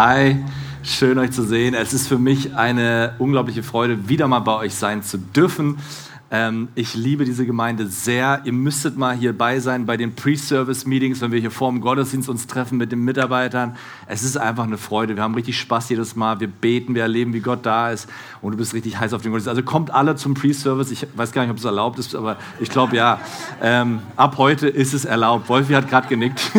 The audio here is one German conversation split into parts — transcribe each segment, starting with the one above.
Hi, schön euch zu sehen. Es ist für mich eine unglaubliche Freude, wieder mal bei euch sein zu dürfen. Ähm, ich liebe diese Gemeinde sehr. Ihr müsstet mal hierbei sein bei den Pre-Service-Meetings, wenn wir hier vor dem Gottesdienst uns treffen mit den Mitarbeitern. Es ist einfach eine Freude. Wir haben richtig Spaß jedes Mal. Wir beten, wir erleben, wie Gott da ist. Und du bist richtig heiß auf den Gottesdienst. Also kommt alle zum Pre-Service. Ich weiß gar nicht, ob es erlaubt ist, aber ich glaube ja. Ähm, ab heute ist es erlaubt. Wolfi hat gerade genickt.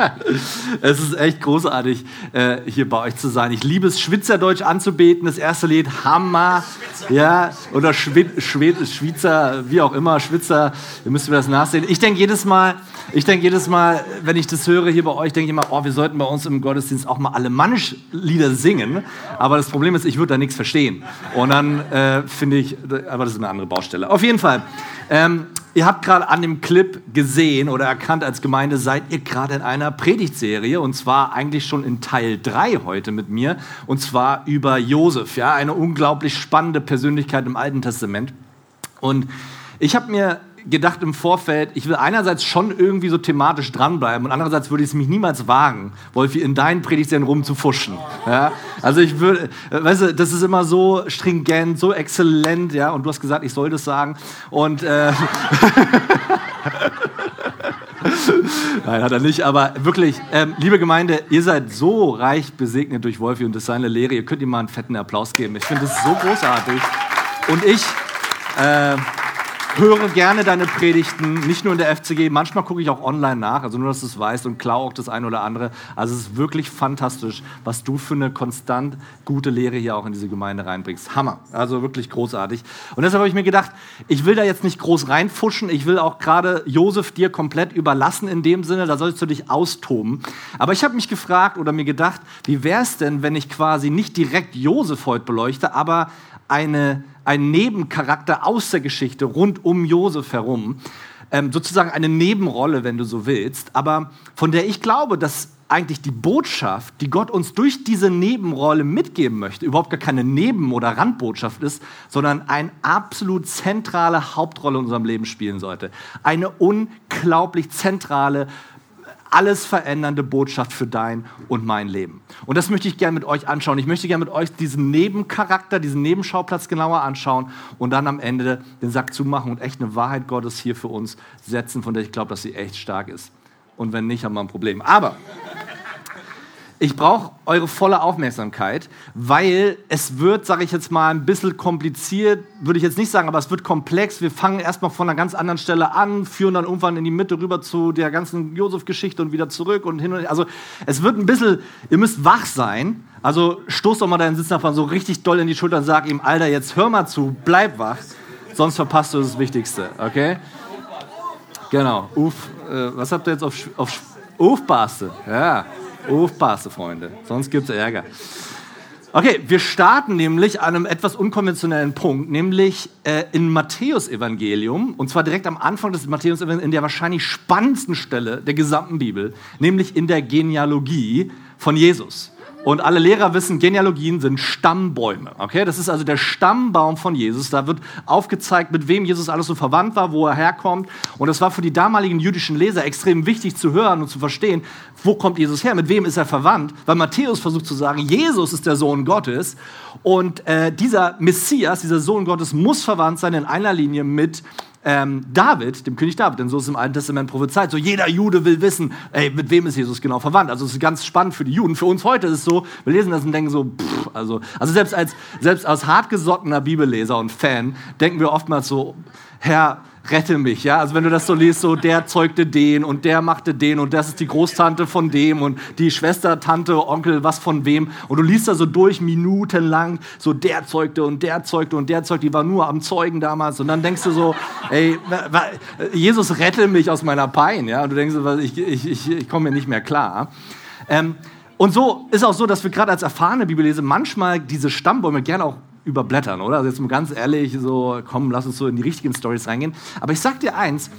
es ist echt großartig, äh, hier bei euch zu sein. Ich liebe es, Schwitzerdeutsch anzubeten. Das erste Lied, Hammer. Ja, oder Schwed Schwed Schweizer, wie auch immer, Schwitzer, ihr müsst mir das nachsehen. Ich denke jedes Mal, ich denke jedes Mal, wenn ich das höre hier bei euch, denke ich immer, oh, wir sollten bei uns im Gottesdienst auch mal Alemannisch-Lieder singen. Aber das Problem ist, ich würde da nichts verstehen. Und dann äh, finde ich, aber das ist eine andere Baustelle. Auf jeden Fall. Ähm, ihr habt gerade an dem Clip gesehen oder erkannt als Gemeinde, seid ihr gerade in einer Predigtserie und zwar eigentlich schon in Teil 3 heute mit mir und zwar über Josef, ja, eine unglaublich spannende Persönlichkeit im Alten Testament. Und ich habe mir gedacht im Vorfeld, ich will einerseits schon irgendwie so thematisch dranbleiben und andererseits würde ich es mich niemals wagen, Wolfi, in deinen Predigtserien rumzufuschen. Ja? Also ich würde, weißt du, das ist immer so stringent, so exzellent, ja, und du hast gesagt, ich soll das sagen und äh, Nein, hat er nicht, aber wirklich, ähm, liebe Gemeinde, ihr seid so reich gesegnet durch Wolfi und durch seine Lehre, ihr könnt ihm mal einen fetten Applaus geben. Ich finde das so großartig und ich äh, höre gerne deine Predigten, nicht nur in der FCG, manchmal gucke ich auch online nach, also nur, dass du es weißt und klaue auch das eine oder andere. Also es ist wirklich fantastisch, was du für eine konstant gute Lehre hier auch in diese Gemeinde reinbringst. Hammer, also wirklich großartig. Und deshalb habe ich mir gedacht, ich will da jetzt nicht groß reinfuschen, ich will auch gerade Josef dir komplett überlassen in dem Sinne, da sollst du dich austoben. Aber ich habe mich gefragt oder mir gedacht, wie wäre es denn, wenn ich quasi nicht direkt Josef heute beleuchte, aber eine ein Nebencharakter aus der Geschichte rund um Josef herum. Ähm, sozusagen eine Nebenrolle, wenn du so willst, aber von der ich glaube, dass eigentlich die Botschaft, die Gott uns durch diese Nebenrolle mitgeben möchte, überhaupt gar keine Neben- oder Randbotschaft ist, sondern eine absolut zentrale Hauptrolle in unserem Leben spielen sollte. Eine unglaublich zentrale alles verändernde Botschaft für dein und mein Leben. Und das möchte ich gerne mit euch anschauen. Ich möchte gerne mit euch diesen Nebencharakter, diesen Nebenschauplatz genauer anschauen und dann am Ende den Sack zumachen und echt eine Wahrheit Gottes hier für uns setzen, von der ich glaube, dass sie echt stark ist. Und wenn nicht, haben wir ein Problem. Aber ich brauche eure volle Aufmerksamkeit, weil es wird, sage ich jetzt mal, ein bisschen kompliziert, würde ich jetzt nicht sagen, aber es wird komplex. Wir fangen erstmal von einer ganz anderen Stelle an, führen dann irgendwann in die Mitte rüber zu der ganzen Josef-Geschichte und wieder zurück und hin und her. Also es wird ein bisschen, ihr müsst wach sein. Also stoß doch mal deinen Sitznachbarn so richtig doll in die Schulter und sag ihm, Alter, jetzt hör mal zu, bleib wach, sonst verpasst du das Wichtigste, okay? Genau, Uff, äh, was habt ihr jetzt auf, auf Aufpasse? Ja. Aufpassen, Freunde, sonst gibt es Ärger. Okay, wir starten nämlich an einem etwas unkonventionellen Punkt, nämlich äh, im Matthäusevangelium, und zwar direkt am Anfang des Matthäusevangeliums, in der wahrscheinlich spannendsten Stelle der gesamten Bibel, nämlich in der Genealogie von Jesus. Und alle Lehrer wissen, Genealogien sind Stammbäume. Okay? Das ist also der Stammbaum von Jesus. Da wird aufgezeigt, mit wem Jesus alles so verwandt war, wo er herkommt. Und das war für die damaligen jüdischen Leser extrem wichtig zu hören und zu verstehen, wo kommt Jesus her, mit wem ist er verwandt. Weil Matthäus versucht zu sagen, Jesus ist der Sohn Gottes. Und äh, dieser Messias, dieser Sohn Gottes, muss verwandt sein in einer Linie mit ähm, David, dem König David, denn so ist es im Alten Testament prophezeit. So jeder Jude will wissen, ey, mit wem ist Jesus genau verwandt. Also es ist ganz spannend für die Juden. Für uns heute ist es so, wir lesen das und denken so, pff, also, also selbst als, selbst als hartgesottener Bibelleser und Fan denken wir oftmals so, Herr, rette mich. Ja? Also wenn du das so liest, so der zeugte den und der machte den und das ist die Großtante von dem und die Schwester, Tante, Onkel, was von wem. Und du liest da so durch minutenlang, so der zeugte und der zeugte und der zeugte, die war nur am Zeugen damals. Und dann denkst du so, ey, Jesus rette mich aus meiner Pein. Ja? Und du denkst, ich, ich, ich, ich komme mir nicht mehr klar. Ähm, und so ist auch so, dass wir gerade als erfahrene Bibelleser manchmal diese Stammbäume gerne auch überblättern, oder? Also jetzt mal ganz ehrlich, so, komm, lass uns so in die richtigen Stories reingehen. Aber ich sag dir eins,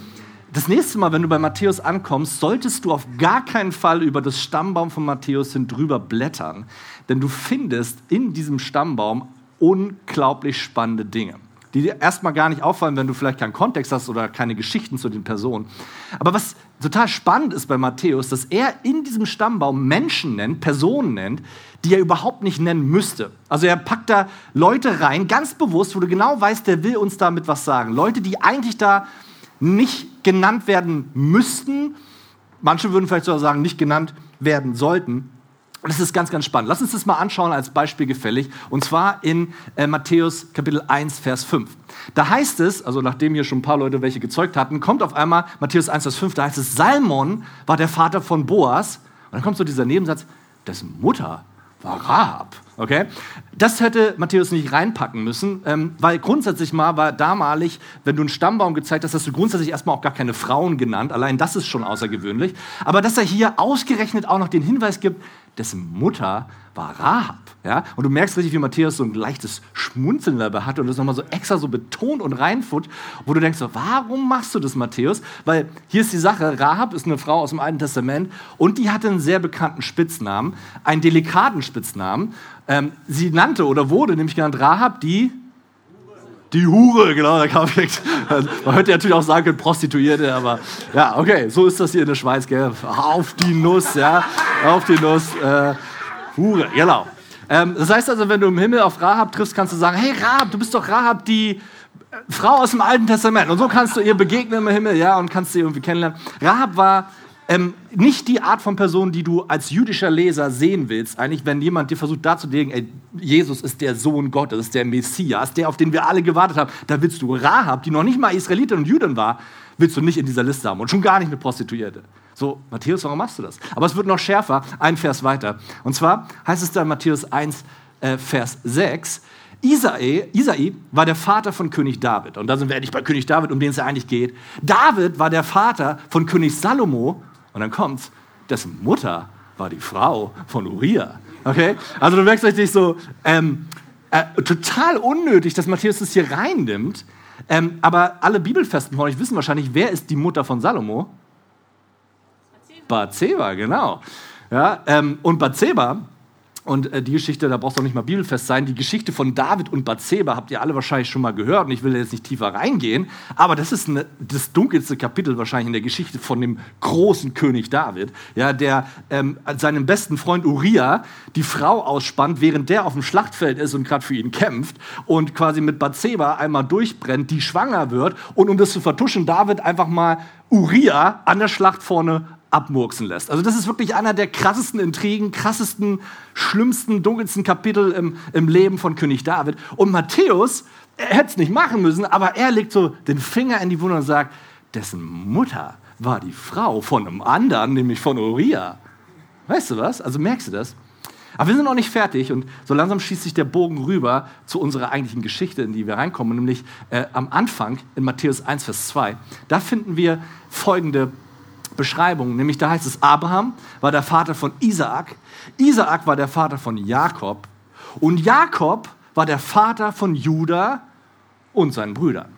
das nächste Mal, wenn du bei Matthäus ankommst, solltest du auf gar keinen Fall über das Stammbaum von Matthäus hin drüber blättern, denn du findest in diesem Stammbaum unglaublich spannende Dinge. die dir erstmal gar nicht auffallen, wenn du vielleicht keinen Kontext hast oder keine Geschichten zu den Personen. Aber was total spannend ist bei Matthäus, dass er in diesem Stammbaum Menschen nennt, Personen nennt, die er überhaupt nicht nennen müsste. Also er packt da Leute rein, ganz bewusst, wo du genau weißt, der will uns damit was sagen. Leute, die eigentlich da nicht genannt werden müssten, manche würden vielleicht sogar sagen, nicht genannt werden sollten. Und das ist ganz, ganz spannend. Lass uns das mal anschauen als Beispiel gefällig. Und zwar in äh, Matthäus Kapitel 1, Vers 5. Da heißt es, also nachdem hier schon ein paar Leute welche gezeugt hatten, kommt auf einmal Matthäus 1, Vers 5, da heißt es, Salmon war der Vater von Boas. Und dann kommt so dieser Nebensatz, dessen Mutter war Rahab. Okay? Das hätte Matthäus nicht reinpacken müssen, ähm, weil grundsätzlich mal war damalig, wenn du einen Stammbaum gezeigt hast, hast du grundsätzlich erstmal auch gar keine Frauen genannt. Allein das ist schon außergewöhnlich. Aber dass er hier ausgerechnet auch noch den Hinweis gibt, dessen Mutter war Rahab. Ja? Und du merkst richtig, wie Matthäus so ein leichtes Schmunzeln dabei hat und das nochmal so extra so betont und reinfut, wo du denkst, warum machst du das, Matthäus? Weil hier ist die Sache, Rahab ist eine Frau aus dem Alten Testament und die hatte einen sehr bekannten Spitznamen, einen delikaten Spitznamen. Ähm, sie nannte oder wurde nämlich genannt Rahab die die Hure, genau, da kam direkt. Man hätte natürlich auch sagen können, Prostituierte, aber ja, okay, so ist das hier in der Schweiz, gell? Auf die Nuss, ja, auf die Nuss. Äh, Hure, genau. Ähm, das heißt also, wenn du im Himmel auf Rahab triffst, kannst du sagen, hey Rahab, du bist doch Rahab, die äh, Frau aus dem Alten Testament. Und so kannst du ihr begegnen im Himmel, ja, und kannst sie irgendwie kennenlernen. Rahab war ähm, nicht die Art von Person, die du als jüdischer Leser sehen willst, eigentlich, wenn jemand dir versucht darzulegen, ey, Jesus ist der Sohn Gottes, ist der Messias, der, auf den wir alle gewartet haben, da willst du Rahab, die noch nicht mal Israelitin und Jüdin war, willst du nicht in dieser Liste haben und schon gar nicht eine Prostituierte. So, Matthäus, warum machst du das? Aber es wird noch schärfer, ein Vers weiter. Und zwar heißt es da in Matthäus 1, äh, Vers 6, Isai, Isai war der Vater von König David. Und da sind wir endlich bei König David, um den es ja eigentlich geht. David war der Vater von König Salomo. Und dann kommt's, dessen Mutter war die Frau von Uriah. Okay? Also du merkst richtig so, ähm, äh, total unnötig, dass Matthäus das hier reinnimmt. Ähm, aber alle Bibelfesten von euch wissen wahrscheinlich, wer ist die Mutter von Salomo? Bathseba, genau. Ja, ähm, und Bathseba, und äh, die Geschichte, da brauchst du auch nicht mal bibelfest sein, die Geschichte von David und Bathseba habt ihr alle wahrscheinlich schon mal gehört. Und ich will jetzt nicht tiefer reingehen, aber das ist eine, das dunkelste Kapitel wahrscheinlich in der Geschichte von dem großen König David, ja, der ähm, seinem besten Freund Uriah die Frau ausspannt, während der auf dem Schlachtfeld ist und gerade für ihn kämpft und quasi mit Bathseba einmal durchbrennt, die schwanger wird. Und um das zu vertuschen, David einfach mal Uriah an der Schlacht vorne abmurksen lässt. Also das ist wirklich einer der krassesten Intrigen, krassesten, schlimmsten, dunkelsten Kapitel im, im Leben von König David. Und Matthäus, er hätte es nicht machen müssen, aber er legt so den Finger in die Wunde und sagt, dessen Mutter war die Frau von einem anderen, nämlich von Uriah. Weißt du was? Also merkst du das? Aber wir sind noch nicht fertig und so langsam schießt sich der Bogen rüber zu unserer eigentlichen Geschichte, in die wir reinkommen, nämlich äh, am Anfang in Matthäus 1, Vers 2. Da finden wir folgende Beschreibung, nämlich da heißt es, Abraham war der Vater von Isaak, Isaak war der Vater von Jakob und Jakob war der Vater von Judah und seinen Brüdern.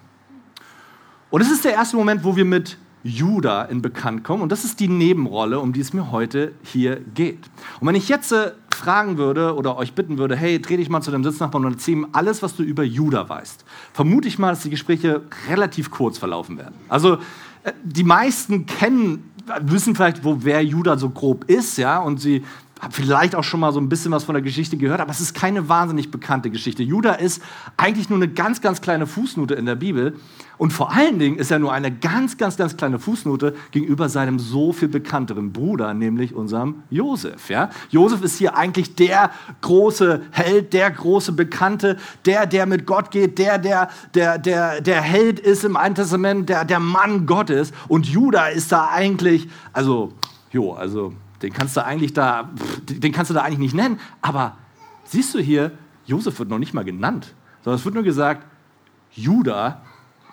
Und es ist der erste Moment, wo wir mit Judah in Bekannt kommen. Und das ist die Nebenrolle, um die es mir heute hier geht. Und wenn ich jetzt äh, fragen würde oder euch bitten würde, hey, dreh dich mal zu dem Sitznachbarn und erzähl ihm alles, was du über Judah weißt, vermute ich mal, dass die Gespräche relativ kurz verlaufen werden. Also äh, die meisten kennen wissen vielleicht, wo wer Judah so grob ist, ja, und sie haben vielleicht auch schon mal so ein bisschen was von der Geschichte gehört, aber es ist keine wahnsinnig bekannte Geschichte. Judah ist eigentlich nur eine ganz, ganz kleine Fußnote in der Bibel und vor allen Dingen ist er nur eine ganz, ganz, ganz kleine Fußnote gegenüber seinem so viel bekannteren Bruder, nämlich unserem Josef. Ja? Josef ist hier eigentlich der große Held, der große Bekannte, der, der mit Gott geht, der, der, der, der, der Held ist im Alten Testament, der, der Mann Gottes. Und Judah ist da eigentlich, also, jo, also, den kannst du eigentlich da, den kannst du da eigentlich nicht nennen. Aber siehst du hier, Josef wird noch nicht mal genannt, sondern es wird nur gesagt, Judah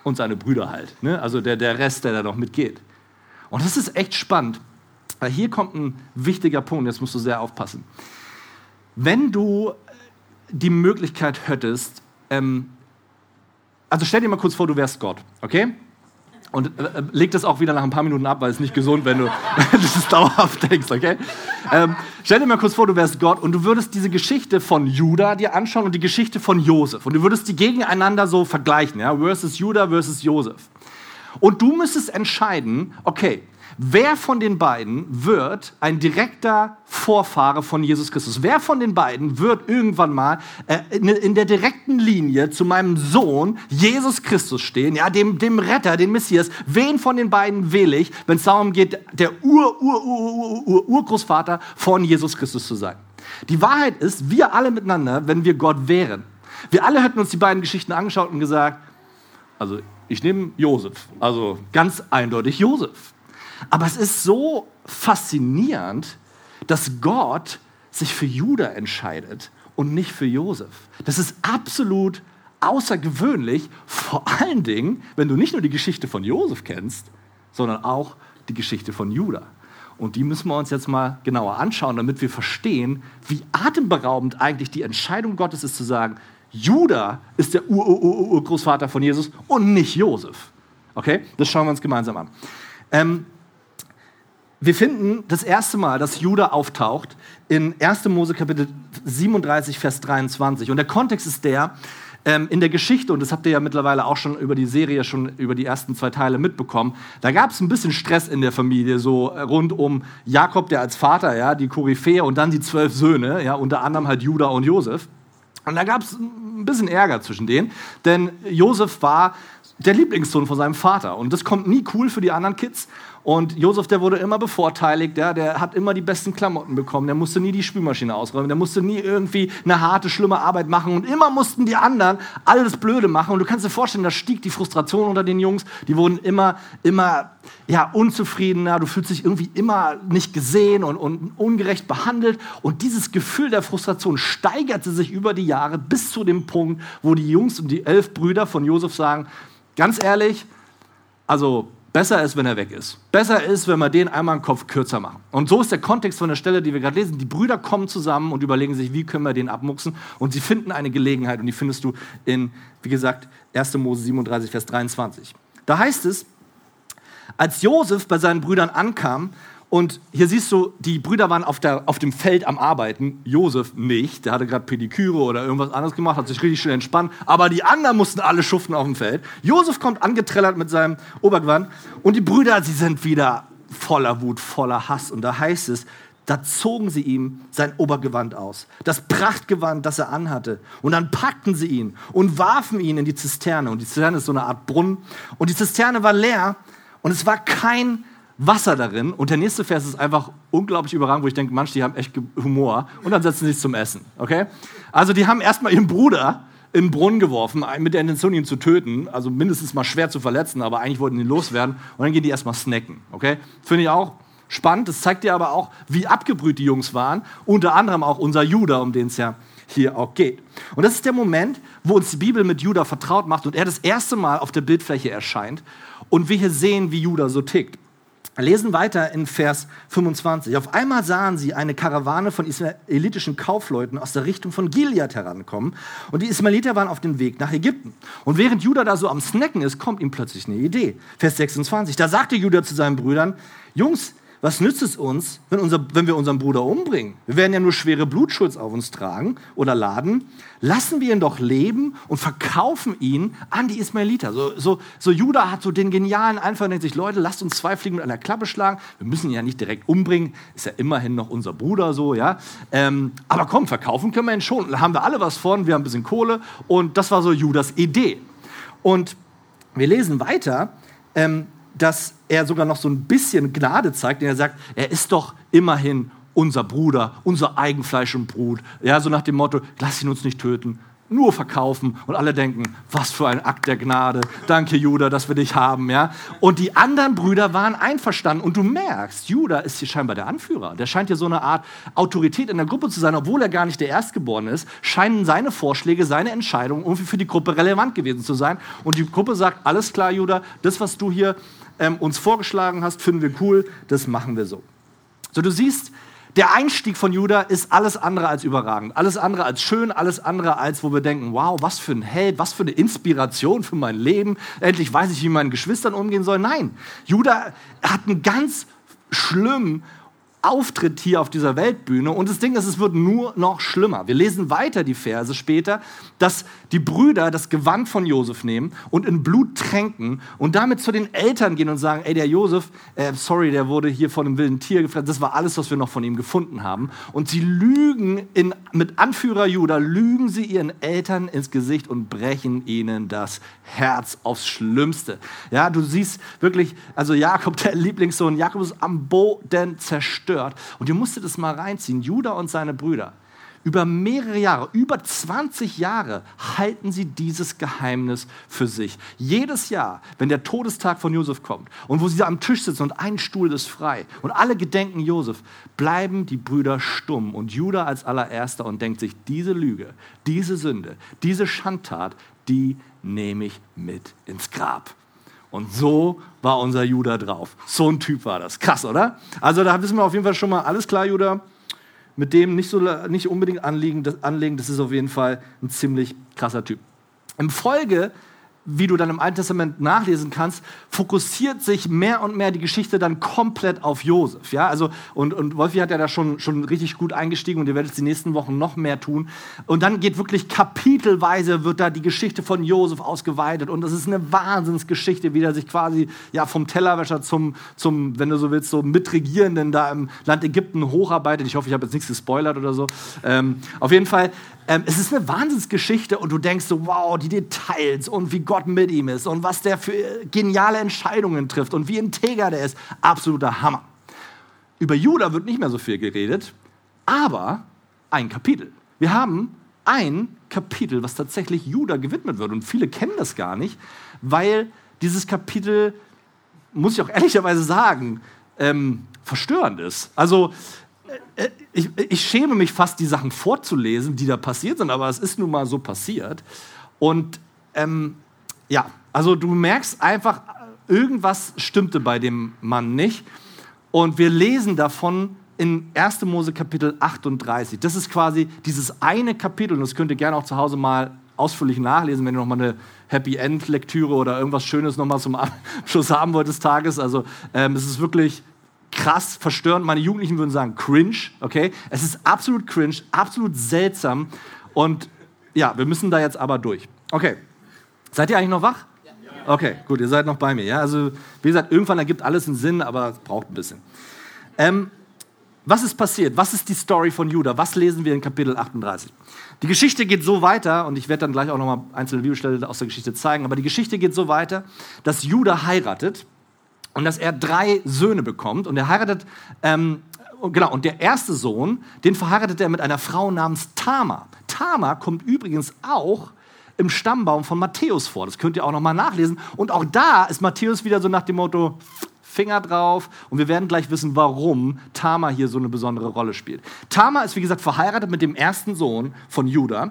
und seine Brüder halt. Ne? Also der, der Rest, der da noch mitgeht. Und das ist echt spannend, weil hier kommt ein wichtiger Punkt, jetzt musst du sehr aufpassen. Wenn du die Möglichkeit hättest, ähm, also stell dir mal kurz vor, du wärst Gott, okay? Und äh, leg das auch wieder nach ein paar Minuten ab, weil es nicht gesund, wenn du das dauerhaft denkst, okay? Ähm, stell dir mal kurz vor, du wärst Gott und du würdest diese Geschichte von Judah dir anschauen und die Geschichte von Josef. Und du würdest die gegeneinander so vergleichen, ja? Versus Judah versus Josef. Und du müsstest entscheiden, okay, Wer von den beiden wird ein direkter Vorfahre von Jesus Christus? Wer von den beiden wird irgendwann mal äh, in der direkten Linie zu meinem Sohn Jesus Christus stehen, ja, dem, dem Retter, dem Messias? Wen von den beiden wähle ich, wenn es darum geht, der Ur, Ur, Ur, Ur, Urgroßvater von Jesus Christus zu sein? Die Wahrheit ist, wir alle miteinander, wenn wir Gott wären, wir alle hätten uns die beiden Geschichten angeschaut und gesagt, also ich nehme Josef, also ganz eindeutig Josef. Aber es ist so faszinierend, dass Gott sich für Juda entscheidet und nicht für Josef. Das ist absolut außergewöhnlich, vor allen Dingen, wenn du nicht nur die Geschichte von Josef kennst, sondern auch die Geschichte von Juda. Und die müssen wir uns jetzt mal genauer anschauen, damit wir verstehen, wie atemberaubend eigentlich die Entscheidung Gottes ist zu sagen, Juda ist der Urgroßvater von Jesus und nicht Josef. Okay, das schauen wir uns gemeinsam an. Ähm, wir finden das erste Mal, dass Juda auftaucht in 1. Mose Kapitel 37, Vers 23. Und der Kontext ist der, ähm, in der Geschichte, und das habt ihr ja mittlerweile auch schon über die Serie, schon über die ersten zwei Teile mitbekommen, da gab es ein bisschen Stress in der Familie, so rund um Jakob, der als Vater, ja, die Koryphäe und dann die zwölf Söhne, ja, unter anderem halt Juda und Josef. Und da gab es ein bisschen Ärger zwischen denen, denn Josef war der Lieblingssohn von seinem Vater. Und das kommt nie cool für die anderen Kids. Und Josef, der wurde immer bevorteiligt, ja, der hat immer die besten Klamotten bekommen, der musste nie die Spülmaschine ausräumen, der musste nie irgendwie eine harte, schlimme Arbeit machen und immer mussten die anderen alles Blöde machen. Und du kannst dir vorstellen, da stieg die Frustration unter den Jungs, die wurden immer, immer ja, unzufriedener, du fühlst dich irgendwie immer nicht gesehen und, und ungerecht behandelt. Und dieses Gefühl der Frustration steigerte sich über die Jahre bis zu dem Punkt, wo die Jungs und die elf Brüder von Josef sagen, ganz ehrlich, also Besser ist, wenn er weg ist. Besser ist, wenn wir den einmal einen Kopf kürzer machen. Und so ist der Kontext von der Stelle, die wir gerade lesen. Die Brüder kommen zusammen und überlegen sich, wie können wir den abmuchsen. Und sie finden eine Gelegenheit und die findest du in, wie gesagt, 1. Mose 37, Vers 23. Da heißt es, als Josef bei seinen Brüdern ankam und hier siehst du, die Brüder waren auf, der, auf dem Feld am Arbeiten. Josef nicht. Der hatte gerade Pediküre oder irgendwas anderes gemacht, hat sich richtig schön entspannt. Aber die anderen mussten alle schuften auf dem Feld. Josef kommt angetrellert mit seinem Obergewand. Und die Brüder, sie sind wieder voller Wut, voller Hass. Und da heißt es, da zogen sie ihm sein Obergewand aus, das Prachtgewand, das er anhatte. Und dann packten sie ihn und warfen ihn in die Zisterne. Und die Zisterne ist so eine Art Brunnen. Und die Zisterne war leer und es war kein Wasser darin. Und der nächste Vers ist einfach unglaublich überragend, wo ich denke, manche, die haben echt Humor. Und dann setzen sie sich zum Essen. Okay? Also die haben erstmal ihren Bruder in den Brunnen geworfen, mit der Intention, ihn zu töten. Also mindestens mal schwer zu verletzen, aber eigentlich wollten die loswerden. Und dann gehen die erstmal snacken. Okay? Finde ich auch spannend. Das zeigt dir aber auch, wie abgebrüht die Jungs waren. Unter anderem auch unser Judah, um den es ja hier auch geht. Und das ist der Moment, wo uns die Bibel mit Judah vertraut macht und er das erste Mal auf der Bildfläche erscheint und wir hier sehen, wie Judah so tickt. Wir lesen weiter in Vers 25. Auf einmal sahen sie eine Karawane von israelitischen Kaufleuten aus der Richtung von Gilead herankommen. Und die Ismaeliter waren auf dem Weg nach Ägypten. Und während Judah da so am Snacken ist, kommt ihm plötzlich eine Idee. Vers 26. Da sagte Judah zu seinen Brüdern, Jungs, was nützt es uns, wenn, unser, wenn, wir unseren Bruder umbringen? Wir werden ja nur schwere Blutschuld auf uns tragen oder laden. Lassen wir ihn doch leben und verkaufen ihn an die Ismaeliter. So, so, so Judah hat so den genialen Einfall, denkt sich, Leute, lasst uns zwei Fliegen mit einer Klappe schlagen. Wir müssen ihn ja nicht direkt umbringen, ist ja immerhin noch unser Bruder so, ja. Ähm, aber komm, verkaufen können wir ihn schon. Da haben wir alle was von, wir haben ein bisschen Kohle und das war so Judas Idee. Und wir lesen weiter, ähm, dass er sogar noch so ein bisschen Gnade zeigt, denn er sagt, er ist doch immerhin unser Bruder, unser Eigenfleisch und Brut. Ja, so nach dem Motto, lass ihn uns nicht töten, nur verkaufen. Und alle denken, was für ein Akt der Gnade. Danke, Judah, dass wir dich haben. Ja? Und die anderen Brüder waren einverstanden. Und du merkst, Judah ist hier scheinbar der Anführer. Der scheint hier so eine Art Autorität in der Gruppe zu sein, obwohl er gar nicht der Erstgeborene ist. Scheinen seine Vorschläge, seine Entscheidungen irgendwie für die Gruppe relevant gewesen zu sein. Und die Gruppe sagt, alles klar, Judah, das, was du hier ähm, uns vorgeschlagen hast, finden wir cool, das machen wir so. So, du siehst, der Einstieg von Judah ist alles andere als überragend, alles andere als schön, alles andere als, wo wir denken, wow, was für ein Held, was für eine Inspiration für mein Leben. Endlich weiß ich, wie meinen Geschwistern umgehen soll. Nein, Judah hat einen ganz schlimmen Auftritt hier auf dieser Weltbühne. Und das Ding ist, es wird nur noch schlimmer. Wir lesen weiter die Verse später, dass die Brüder das Gewand von Josef nehmen und in Blut tränken und damit zu den Eltern gehen und sagen, ey, der Josef, äh, sorry, der wurde hier von einem wilden Tier gefressen. Das war alles, was wir noch von ihm gefunden haben. Und sie lügen in, mit Anführer Judah, lügen sie ihren Eltern ins Gesicht und brechen ihnen das Herz aufs Schlimmste. Ja, du siehst wirklich, also Jakob, der Lieblingssohn, Jakob ist am Boden zerstört zerstört. Und ihr musstet es mal reinziehen. Judah und seine Brüder. Über mehrere Jahre, über 20 Jahre halten sie dieses Geheimnis für sich. Jedes Jahr, wenn der Todestag von Josef kommt und wo sie am Tisch sitzen und ein Stuhl ist frei und alle gedenken Josef, bleiben die Brüder stumm und Judah als allererster und denkt sich, diese Lüge, diese Sünde, diese Schandtat, die nehme ich mit ins Grab. Und so war unser Judah drauf. So ein Typ war das. Krass, oder? Also da wissen wir auf jeden Fall schon mal, alles klar, Judah, mit dem nicht, so, nicht unbedingt anlegen das, anlegen, das ist auf jeden Fall ein ziemlich krasser Typ. Im Folge wie du dann im Alten Testament nachlesen kannst, fokussiert sich mehr und mehr die Geschichte dann komplett auf Josef. Ja? Also, und, und Wolfi hat ja da schon, schon richtig gut eingestiegen und ihr werdet es die nächsten Wochen noch mehr tun. Und dann geht wirklich kapitelweise wird da die Geschichte von Josef ausgeweitet und das ist eine Wahnsinnsgeschichte, wie er sich quasi ja, vom Tellerwäscher zum, zum, wenn du so willst, so Mitregierenden da im Land Ägypten hocharbeitet. Ich hoffe, ich habe jetzt nichts gespoilert oder so. Ähm, auf jeden Fall ähm, es ist eine Wahnsinnsgeschichte und du denkst so, wow, die Details und wie Gott mit ihm ist und was der für geniale Entscheidungen trifft und wie integer der ist. Absoluter Hammer. Über Judah wird nicht mehr so viel geredet, aber ein Kapitel. Wir haben ein Kapitel, was tatsächlich Judah gewidmet wird. Und viele kennen das gar nicht, weil dieses Kapitel, muss ich auch ehrlicherweise sagen, ähm, verstörend ist. Also ich, ich, schäme mich fast, die Sachen vorzulesen, die da passiert sind, aber es ist nun mal so passiert. Und ähm, ja, also du merkst einfach, irgendwas stimmte bei dem Mann nicht. Und wir lesen davon in 1. Mose Kapitel 38. Das ist quasi dieses eine Kapitel, und das könnt ihr gerne auch zu Hause mal ausführlich nachlesen, wenn ihr nochmal eine Happy End Lektüre oder irgendwas Schönes nochmal zum Abschluss haben wollt des Tages. Also ähm, es ist wirklich krass, verstörend. Meine Jugendlichen würden sagen cringe, okay? Es ist absolut cringe, absolut seltsam und ja, wir müssen da jetzt aber durch. Okay, seid ihr eigentlich noch wach? Okay, gut, ihr seid noch bei mir. Ja? Also, wie gesagt, irgendwann ergibt alles einen Sinn, aber es braucht ein bisschen. Ähm, was ist passiert? Was ist die Story von Judah? Was lesen wir in Kapitel 38? Die Geschichte geht so weiter, und ich werde dann gleich auch nochmal einzelne Bibelstellen aus der Geschichte zeigen, aber die Geschichte geht so weiter, dass Judah heiratet und dass er drei Söhne bekommt und er heiratet, ähm, genau, und der erste Sohn, den verheiratet er mit einer Frau namens Tama. Tama kommt übrigens auch im Stammbaum von Matthäus vor. Das könnt ihr auch noch mal nachlesen. Und auch da ist Matthäus wieder so nach dem Motto, Finger drauf und wir werden gleich wissen, warum Tama hier so eine besondere Rolle spielt. Tama ist, wie gesagt, verheiratet mit dem ersten Sohn von Judah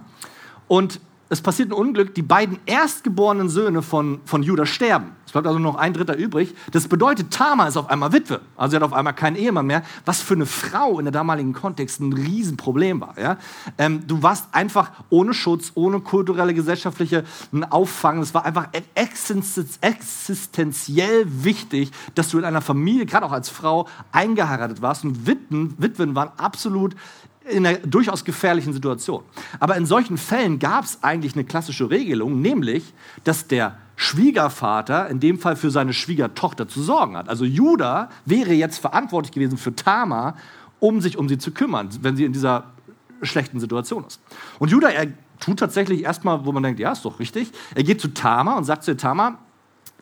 und es passiert ein Unglück, die beiden erstgeborenen Söhne von, von Judah sterben. Es bleibt also noch ein Dritter übrig. Das bedeutet, Tama ist auf einmal Witwe. Also sie hat auf einmal keinen Ehemann mehr, was für eine Frau in der damaligen Kontext ein Riesenproblem war. Ja? Ähm, du warst einfach ohne Schutz, ohne kulturelle, gesellschaftliche Auffang. Es war einfach existenziell wichtig, dass du in einer Familie, gerade auch als Frau, eingeheiratet warst. Und Witwen, Witwen waren absolut in einer durchaus gefährlichen Situation. Aber in solchen Fällen gab es eigentlich eine klassische Regelung, nämlich, dass der Schwiegervater in dem Fall für seine Schwiegertochter zu sorgen hat. Also Judah wäre jetzt verantwortlich gewesen für Tamar, um sich um sie zu kümmern, wenn sie in dieser schlechten Situation ist. Und Judah, er tut tatsächlich erstmal, wo man denkt, ja, ist doch richtig. Er geht zu Tamar und sagt zu Tamar,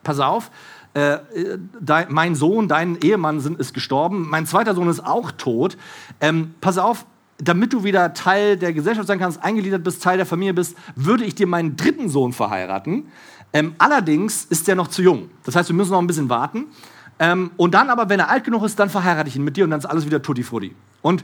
pass auf, äh, dein, mein Sohn, dein Ehemann sind, ist gestorben, mein zweiter Sohn ist auch tot. Ähm, pass auf, damit du wieder Teil der Gesellschaft sein kannst, eingegliedert bist, Teil der Familie bist, würde ich dir meinen dritten Sohn verheiraten. Ähm, allerdings ist der noch zu jung. Das heißt, wir müssen noch ein bisschen warten. Ähm, und dann aber, wenn er alt genug ist, dann verheirate ich ihn mit dir und dann ist alles wieder tutti frutti. Und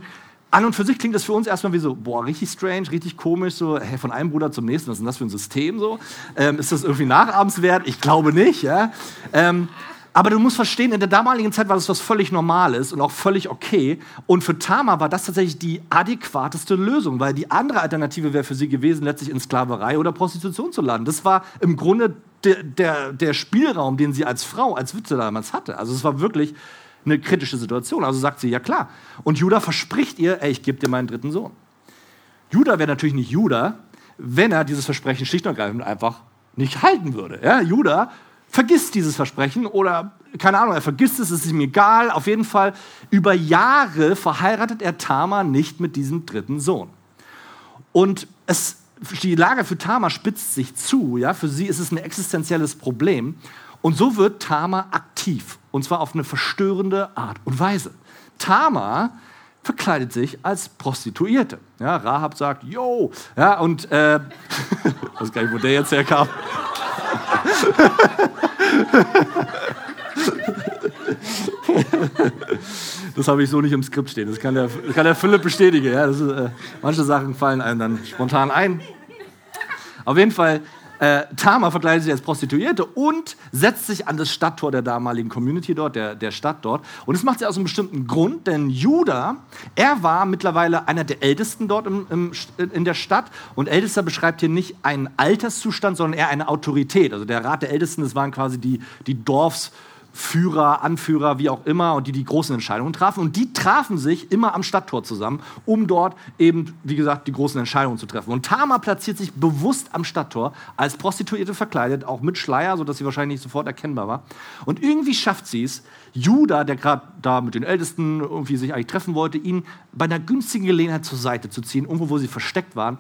an und für sich klingt das für uns erstmal wie so, boah, richtig strange, richtig komisch, so, hey, von einem Bruder zum nächsten, was ist denn das für ein System so? Ähm, ist das irgendwie nachahmenswert? Ich glaube nicht, ja. Ähm, Aber du musst verstehen, in der damaligen Zeit war das was völlig Normales und auch völlig okay. Und für Tamar war das tatsächlich die adäquateste Lösung, weil die andere Alternative wäre für sie gewesen, letztlich in Sklaverei oder Prostitution zu landen. Das war im Grunde der, der, der Spielraum, den sie als Frau, als Witwe damals hatte. Also es war wirklich eine kritische Situation. Also sagt sie, ja klar. Und Judah verspricht ihr, ey, ich gebe dir meinen dritten Sohn. Judah wäre natürlich nicht Judah, wenn er dieses Versprechen schlicht und ergreifend einfach nicht halten würde. Ja, Judah vergisst dieses Versprechen oder keine Ahnung, er vergisst es, es ist ihm egal. Auf jeden Fall, über Jahre verheiratet er Tamar nicht mit diesem dritten Sohn. Und es, die Lage für Tamar spitzt sich zu. Ja? Für sie ist es ein existenzielles Problem. Und so wird Tamar aktiv. Und zwar auf eine verstörende Art und Weise. Tamar verkleidet sich als Prostituierte. Ja, Rahab sagt, yo, ja, und äh, ich weiß gar nicht, wo der jetzt herkam. das habe ich so nicht im Skript stehen. Das kann der, das kann der Philipp bestätigen. Ja, ist, äh, manche Sachen fallen einem dann spontan ein. Auf jeden Fall, äh, Tama verkleidet sich als Prostituierte und setzt sich an das Stadttor der damaligen Community dort, der, der Stadt dort. Und das macht sie aus einem bestimmten Grund, denn Judah, er war mittlerweile einer der Ältesten dort im, im, in der Stadt. Und Ältester beschreibt hier nicht einen Alterszustand, sondern eher eine Autorität. Also der Rat der Ältesten, das waren quasi die, die Dorfs- Führer, Anführer, wie auch immer, und die die großen Entscheidungen trafen. Und die trafen sich immer am Stadttor zusammen, um dort eben, wie gesagt, die großen Entscheidungen zu treffen. Und Tama platziert sich bewusst am Stadttor als Prostituierte verkleidet, auch mit Schleier, sodass sie wahrscheinlich nicht sofort erkennbar war. Und irgendwie schafft sie es, Judah, der gerade da mit den Ältesten irgendwie sich eigentlich treffen wollte, ihn bei einer günstigen Gelegenheit zur Seite zu ziehen, irgendwo, wo sie versteckt waren.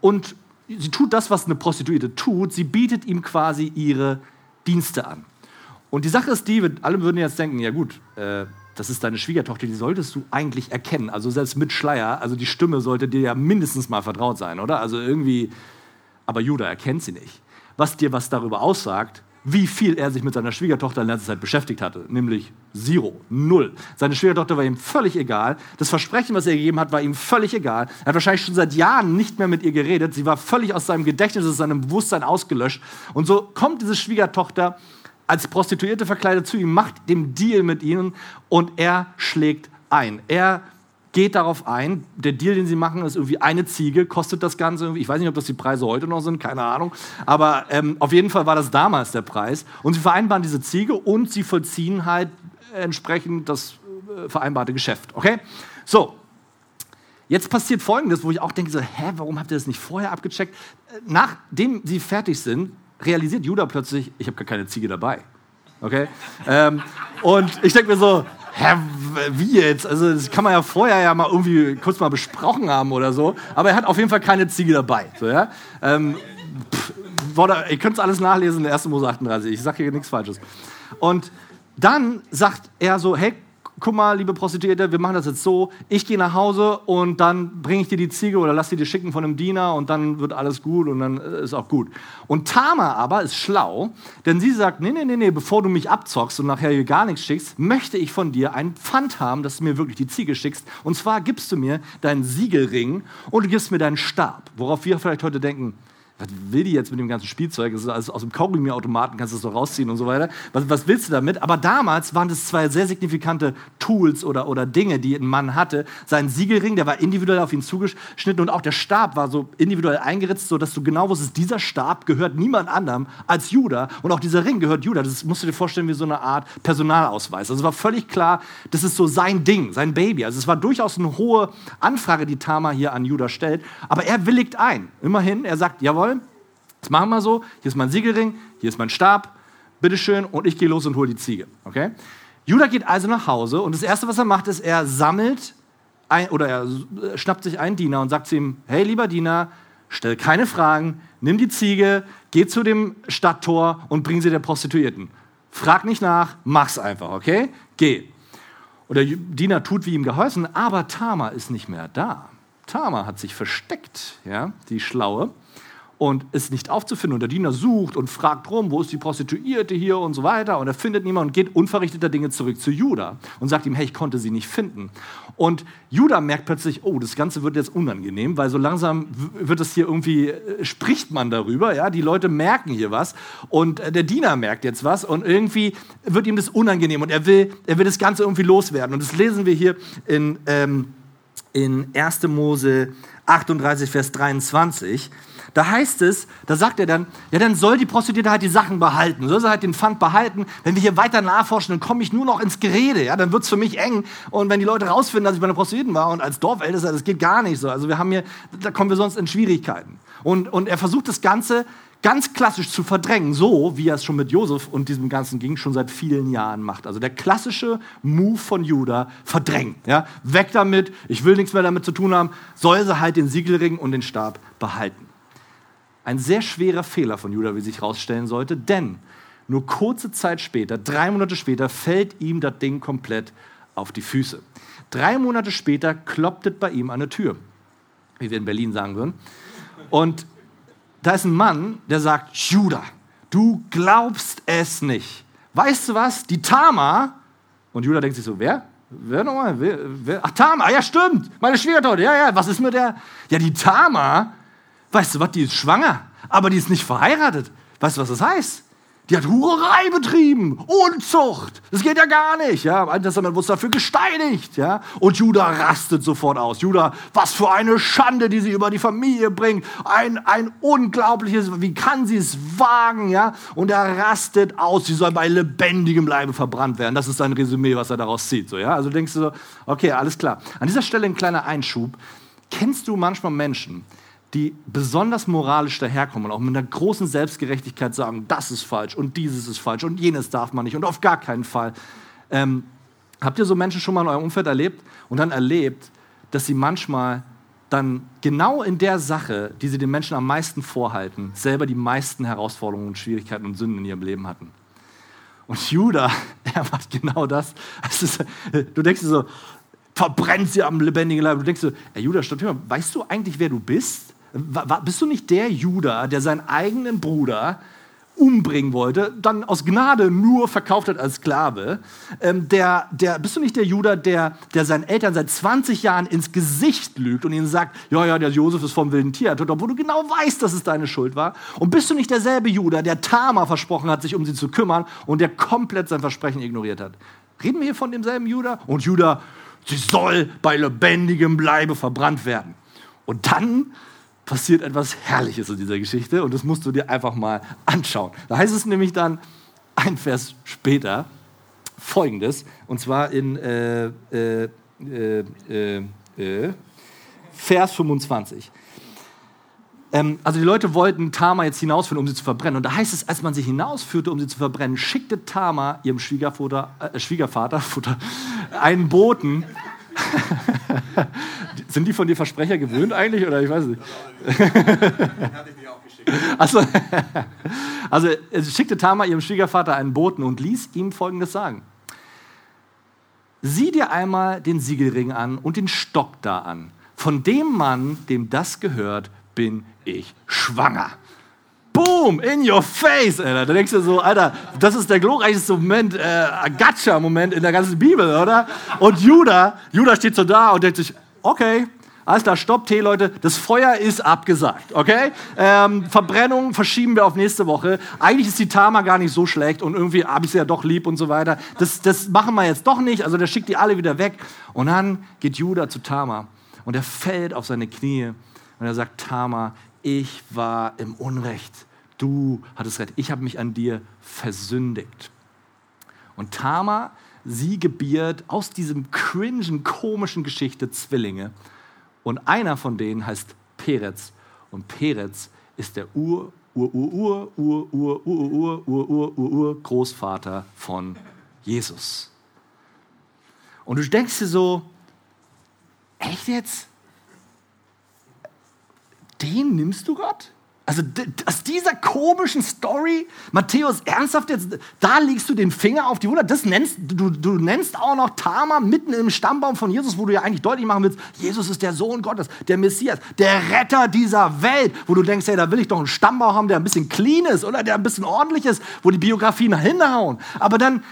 Und sie tut das, was eine Prostituierte tut. Sie bietet ihm quasi ihre Dienste an. Und die Sache ist die, alle würden jetzt denken, ja gut, äh, das ist deine Schwiegertochter, die solltest du eigentlich erkennen. Also selbst mit Schleier, also die Stimme sollte dir ja mindestens mal vertraut sein, oder? Also irgendwie, aber Judah erkennt sie nicht. Was dir was darüber aussagt, wie viel er sich mit seiner Schwiegertochter in letzter Zeit beschäftigt hatte, nämlich Zero, null. Seine Schwiegertochter war ihm völlig egal. Das Versprechen, was er gegeben hat, war ihm völlig egal. Er hat wahrscheinlich schon seit Jahren nicht mehr mit ihr geredet. Sie war völlig aus seinem Gedächtnis, aus seinem Bewusstsein ausgelöscht. Und so kommt diese Schwiegertochter als Prostituierte verkleidet zu ihm, macht den Deal mit ihnen und er schlägt ein. Er geht darauf ein. Der Deal, den sie machen, ist irgendwie eine Ziege, kostet das Ganze irgendwie. Ich weiß nicht, ob das die Preise heute noch sind, keine Ahnung. Aber ähm, auf jeden Fall war das damals der Preis. Und sie vereinbaren diese Ziege und sie vollziehen halt entsprechend das äh, vereinbarte Geschäft. Okay? So. Jetzt passiert Folgendes, wo ich auch denke so, hä, warum habt ihr das nicht vorher abgecheckt? Äh, nachdem sie fertig sind, realisiert Judah plötzlich, ich habe gar keine Ziege dabei. Okay? ähm, und ich denke mir so, hä, wie jetzt? Also das kann man ja vorher ja mal irgendwie kurz mal besprochen haben oder so. Aber er hat auf jeden Fall keine Ziege dabei. So, ja? ähm, pff, ihr könnt es alles nachlesen in 1. Mose 38. Ich sage hier nichts Falsches. Und dann sagt er so, hey, guck mal, liebe Prostituierte, wir machen das jetzt so, ich gehe nach Hause und dann bringe ich dir die Ziege oder lass sie dir schicken von einem Diener und dann wird alles gut und dann ist auch gut. Und Tama aber ist schlau, denn sie sagt, nee, nee, nee, nee, bevor du mich abzockst und nachher hier gar nichts schickst, möchte ich von dir ein Pfand haben, dass du mir wirklich die Ziege schickst. Und zwar gibst du mir deinen Siegelring und du gibst mir deinen Stab. Worauf wir vielleicht heute denken, was will die jetzt mit dem ganzen Spielzeug? Das ist also aus dem Kaugummi-Automaten kannst du das so rausziehen und so weiter. Was, was, willst du damit? Aber damals waren das zwei sehr signifikante Tools oder, oder Dinge, die ein Mann hatte. Sein Siegelring, der war individuell auf ihn zugeschnitten und auch der Stab war so individuell eingeritzt, sodass du genau wusstest, dieser Stab gehört niemand anderem als Judah und auch dieser Ring gehört Judah. Das musst du dir vorstellen wie so eine Art Personalausweis. Also es war völlig klar, das ist so sein Ding, sein Baby. Also es war durchaus eine hohe Anfrage, die Tama hier an Judah stellt. Aber er willigt ein. Immerhin, er sagt, jawohl, das machen wir so. Hier ist mein Siegelring, hier ist mein Stab, bitteschön, und ich gehe los und hole die Ziege. Okay? Judah geht also nach Hause und das Erste, was er macht, ist, er sammelt ein, oder er schnappt sich einen Diener und sagt zu ihm: Hey, lieber Diener, stell keine Fragen, nimm die Ziege, geh zu dem Stadttor und bring sie der Prostituierten. Frag nicht nach, mach's einfach, okay? Geh. Und der Diener tut, wie ihm geholfen, aber Tama ist nicht mehr da. Tama hat sich versteckt, ja, die Schlaue. Und ist nicht aufzufinden. Und der Diener sucht und fragt rum, wo ist die Prostituierte hier und so weiter. Und er findet niemanden und geht unverrichteter Dinge zurück zu Judah und sagt ihm, hey, ich konnte sie nicht finden. Und Judah merkt plötzlich, oh, das Ganze wird jetzt unangenehm, weil so langsam wird es hier irgendwie, äh, spricht man darüber, ja, die Leute merken hier was und äh, der Diener merkt jetzt was und irgendwie wird ihm das unangenehm und er will, er will das Ganze irgendwie loswerden. Und das lesen wir hier in, ähm, in 1. Mose 38, Vers 23. Da heißt es, da sagt er dann, ja, dann soll die Prostituierte halt die Sachen behalten, soll sie halt den Pfand behalten. Wenn wir hier weiter nachforschen, dann komme ich nur noch ins Gerede, ja, dann wird es für mich eng. Und wenn die Leute rausfinden, dass ich bei einer Prostituierten war und als Dorfältester, das geht gar nicht so. Also wir haben hier, da kommen wir sonst in Schwierigkeiten. Und, und er versucht das Ganze ganz klassisch zu verdrängen, so wie er es schon mit Josef und diesem Ganzen ging, schon seit vielen Jahren macht. Also der klassische Move von Judah, verdrängen. Ja? Weg damit, ich will nichts mehr damit zu tun haben, soll sie halt den Siegelring und den Stab behalten. Ein sehr schwerer Fehler von Judah, wie sich herausstellen sollte, denn nur kurze Zeit später, drei Monate später, fällt ihm das Ding komplett auf die Füße. Drei Monate später klopft es bei ihm der Tür, wie wir in Berlin sagen würden. Und da ist ein Mann, der sagt, Judah, du glaubst es nicht. Weißt du was? Die Tama, und Judah denkt sich so, wer? Wer nochmal? Wer, wer? Ach, Tama, ja stimmt, meine Schwiegertochter, ja, ja, was ist mit der? Ja, die Tama, Weißt du was, die ist schwanger, aber die ist nicht verheiratet. Weißt du, was das heißt? Die hat Hurerei betrieben, Unzucht. Das geht ja gar nicht. Ja, Im Alten Testament wurde dafür gesteinigt. Ja, und Judah rastet sofort aus. Judah, was für eine Schande, die sie über die Familie bringt. Ein, ein unglaubliches, wie kann sie es wagen? Ja, und er rastet aus. Sie soll bei lebendigem Leibe verbrannt werden. Das ist sein Resümee, was er daraus zieht. So, ja, also denkst du so, okay, alles klar. An dieser Stelle ein kleiner Einschub. Kennst du manchmal Menschen, die besonders moralisch daherkommen und auch mit einer großen Selbstgerechtigkeit sagen, das ist falsch und dieses ist falsch und jenes darf man nicht und auf gar keinen Fall. Ähm, habt ihr so Menschen schon mal in eurem Umfeld erlebt und dann erlebt, dass sie manchmal dann genau in der Sache, die sie den Menschen am meisten vorhalten, selber die meisten Herausforderungen und Schwierigkeiten und Sünden in ihrem Leben hatten? Und Judah, er macht genau das. Ist, du denkst dir so, verbrennt sie am lebendigen Leib. Du denkst so, ey Judah, stopp weißt du eigentlich, wer du bist? Bist du nicht der Judah, der seinen eigenen Bruder umbringen wollte, dann aus Gnade nur verkauft hat als Sklave. Ähm, der, der, bist du nicht der Judah, der, der seinen Eltern seit 20 Jahren ins Gesicht lügt und ihnen sagt, ja, ja, der Josef ist vom wilden Tier, obwohl du genau weißt, dass es deine Schuld war? Und bist du nicht derselbe Judah, der Tama versprochen hat, sich um sie zu kümmern und der komplett sein Versprechen ignoriert hat? Reden wir hier von demselben Judah? Und Judah, sie soll bei lebendigem Leibe verbrannt werden. Und dann passiert etwas Herrliches in dieser Geschichte und das musst du dir einfach mal anschauen. Da heißt es nämlich dann ein Vers später folgendes, und zwar in äh, äh, äh, äh, Vers 25. Ähm, also die Leute wollten Tama jetzt hinausführen, um sie zu verbrennen. Und da heißt es, als man sie hinausführte, um sie zu verbrennen, schickte Tama ihrem Schwiegervater, äh, Schwiegervater Futter, einen Boten Sind die von dir Versprecher gewöhnt eigentlich? Oder ich weiß nicht. Also, also schickte Tama ihrem Schwiegervater einen Boten und ließ ihm Folgendes sagen. Sieh dir einmal den Siegelring an und den Stock da an. Von dem Mann, dem das gehört, bin ich schwanger. Boom, in your face, Alter. Da denkst du so, Alter, das ist der glorreichste Moment, äh, Gacha-Moment in der ganzen Bibel, oder? Und Judah, Judah steht so da und denkt sich, okay, alles klar, stopp, Tee, Leute, das Feuer ist abgesagt, okay? Ähm, Verbrennung verschieben wir auf nächste Woche. Eigentlich ist die Tama gar nicht so schlecht und irgendwie habe ich sie ja doch lieb und so weiter. Das, das machen wir jetzt doch nicht, also der schickt die alle wieder weg. Und dann geht Judah zu Tama und er fällt auf seine Knie und er sagt, Tama, ich war im Unrecht du hattest recht, ich habe mich an dir versündigt. Und Tama, sie gebiert aus diesem cringen, komischen Geschichte Zwillinge. Und einer von denen heißt Perez. Und Perez ist der Ur, Ur, Ur, Ur, Ur, Ur, Ur, Ur, Ur, Ur, Ur, Ur, Großvater von Jesus. Und du denkst dir so, echt jetzt? Den nimmst du Gott? Also aus dieser komischen Story, Matthäus, ernsthaft jetzt, da legst du den Finger auf die Wunder. Das nennst, du, du nennst auch noch Tama mitten im Stammbaum von Jesus, wo du ja eigentlich deutlich machen willst, Jesus ist der Sohn Gottes, der Messias, der Retter dieser Welt, wo du denkst, hey, da will ich doch einen Stammbaum haben, der ein bisschen clean ist oder der ein bisschen ordentlich ist, wo die Biografien hinhauen. Aber dann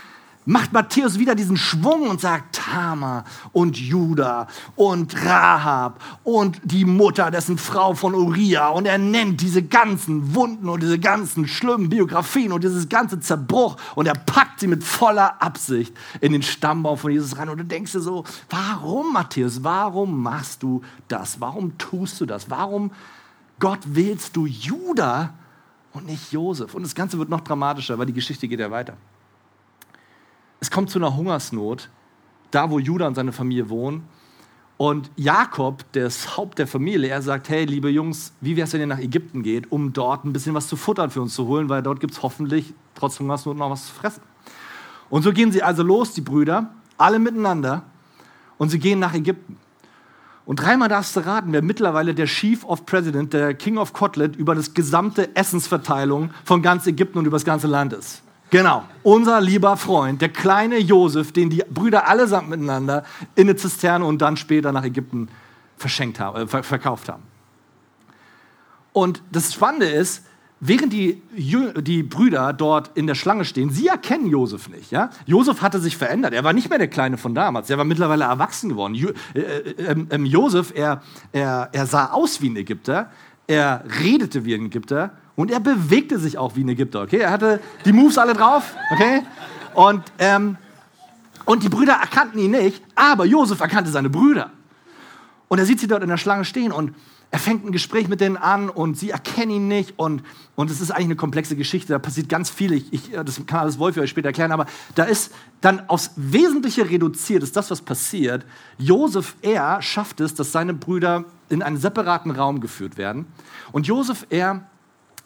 macht Matthäus wieder diesen Schwung und sagt Tama und Judah und Rahab und die Mutter, dessen Frau von Uriah. Und er nennt diese ganzen Wunden und diese ganzen schlimmen Biografien und dieses ganze Zerbruch und er packt sie mit voller Absicht in den Stammbaum von Jesus rein. Und du denkst dir so, warum Matthäus, warum machst du das? Warum tust du das? Warum, Gott, wählst du Judah und nicht Josef? Und das Ganze wird noch dramatischer, weil die Geschichte geht ja weiter es kommt zu einer Hungersnot, da wo Judah und seine Familie wohnen. Und Jakob, das Haupt der Familie, er sagt, hey, liebe Jungs, wie wäre es, wenn ihr nach Ägypten geht, um dort ein bisschen was zu futtern für uns zu holen, weil dort gibt es hoffentlich trotz Hungersnot noch was zu fressen. Und so gehen sie also los, die Brüder, alle miteinander, und sie gehen nach Ägypten. Und dreimal darfst du raten, wer mittlerweile der Chief of President, der King of Kotlet, über das gesamte Essensverteilung von ganz Ägypten und über das ganze Land ist. Genau, unser lieber Freund, der kleine Josef, den die Brüder allesamt miteinander in eine Zisterne und dann später nach Ägypten verschenkt haben, äh, verkauft haben. Und das Spannende ist, während die, die Brüder dort in der Schlange stehen, sie erkennen Josef nicht. Ja? Josef hatte sich verändert. Er war nicht mehr der Kleine von damals. Er war mittlerweile erwachsen geworden. Jo, äh, äh, äh, Josef, er, er, er sah aus wie ein Ägypter. Er redete wie ein Ägypter und er bewegte sich auch wie ein Ägypter, okay? Er hatte die Moves alle drauf, okay? Und, ähm, und die Brüder erkannten ihn nicht, aber Josef erkannte seine Brüder. Und er sieht sie dort in der Schlange stehen und er fängt ein Gespräch mit denen an und sie erkennen ihn nicht und, und es ist eigentlich eine komplexe Geschichte, da passiert ganz viel, ich, ich, das kann alles Wolf euch später erklären, aber da ist dann aufs Wesentliche reduziert, ist das, was passiert. Josef, er schafft es, dass seine Brüder in einen separaten Raum geführt werden und Josef, er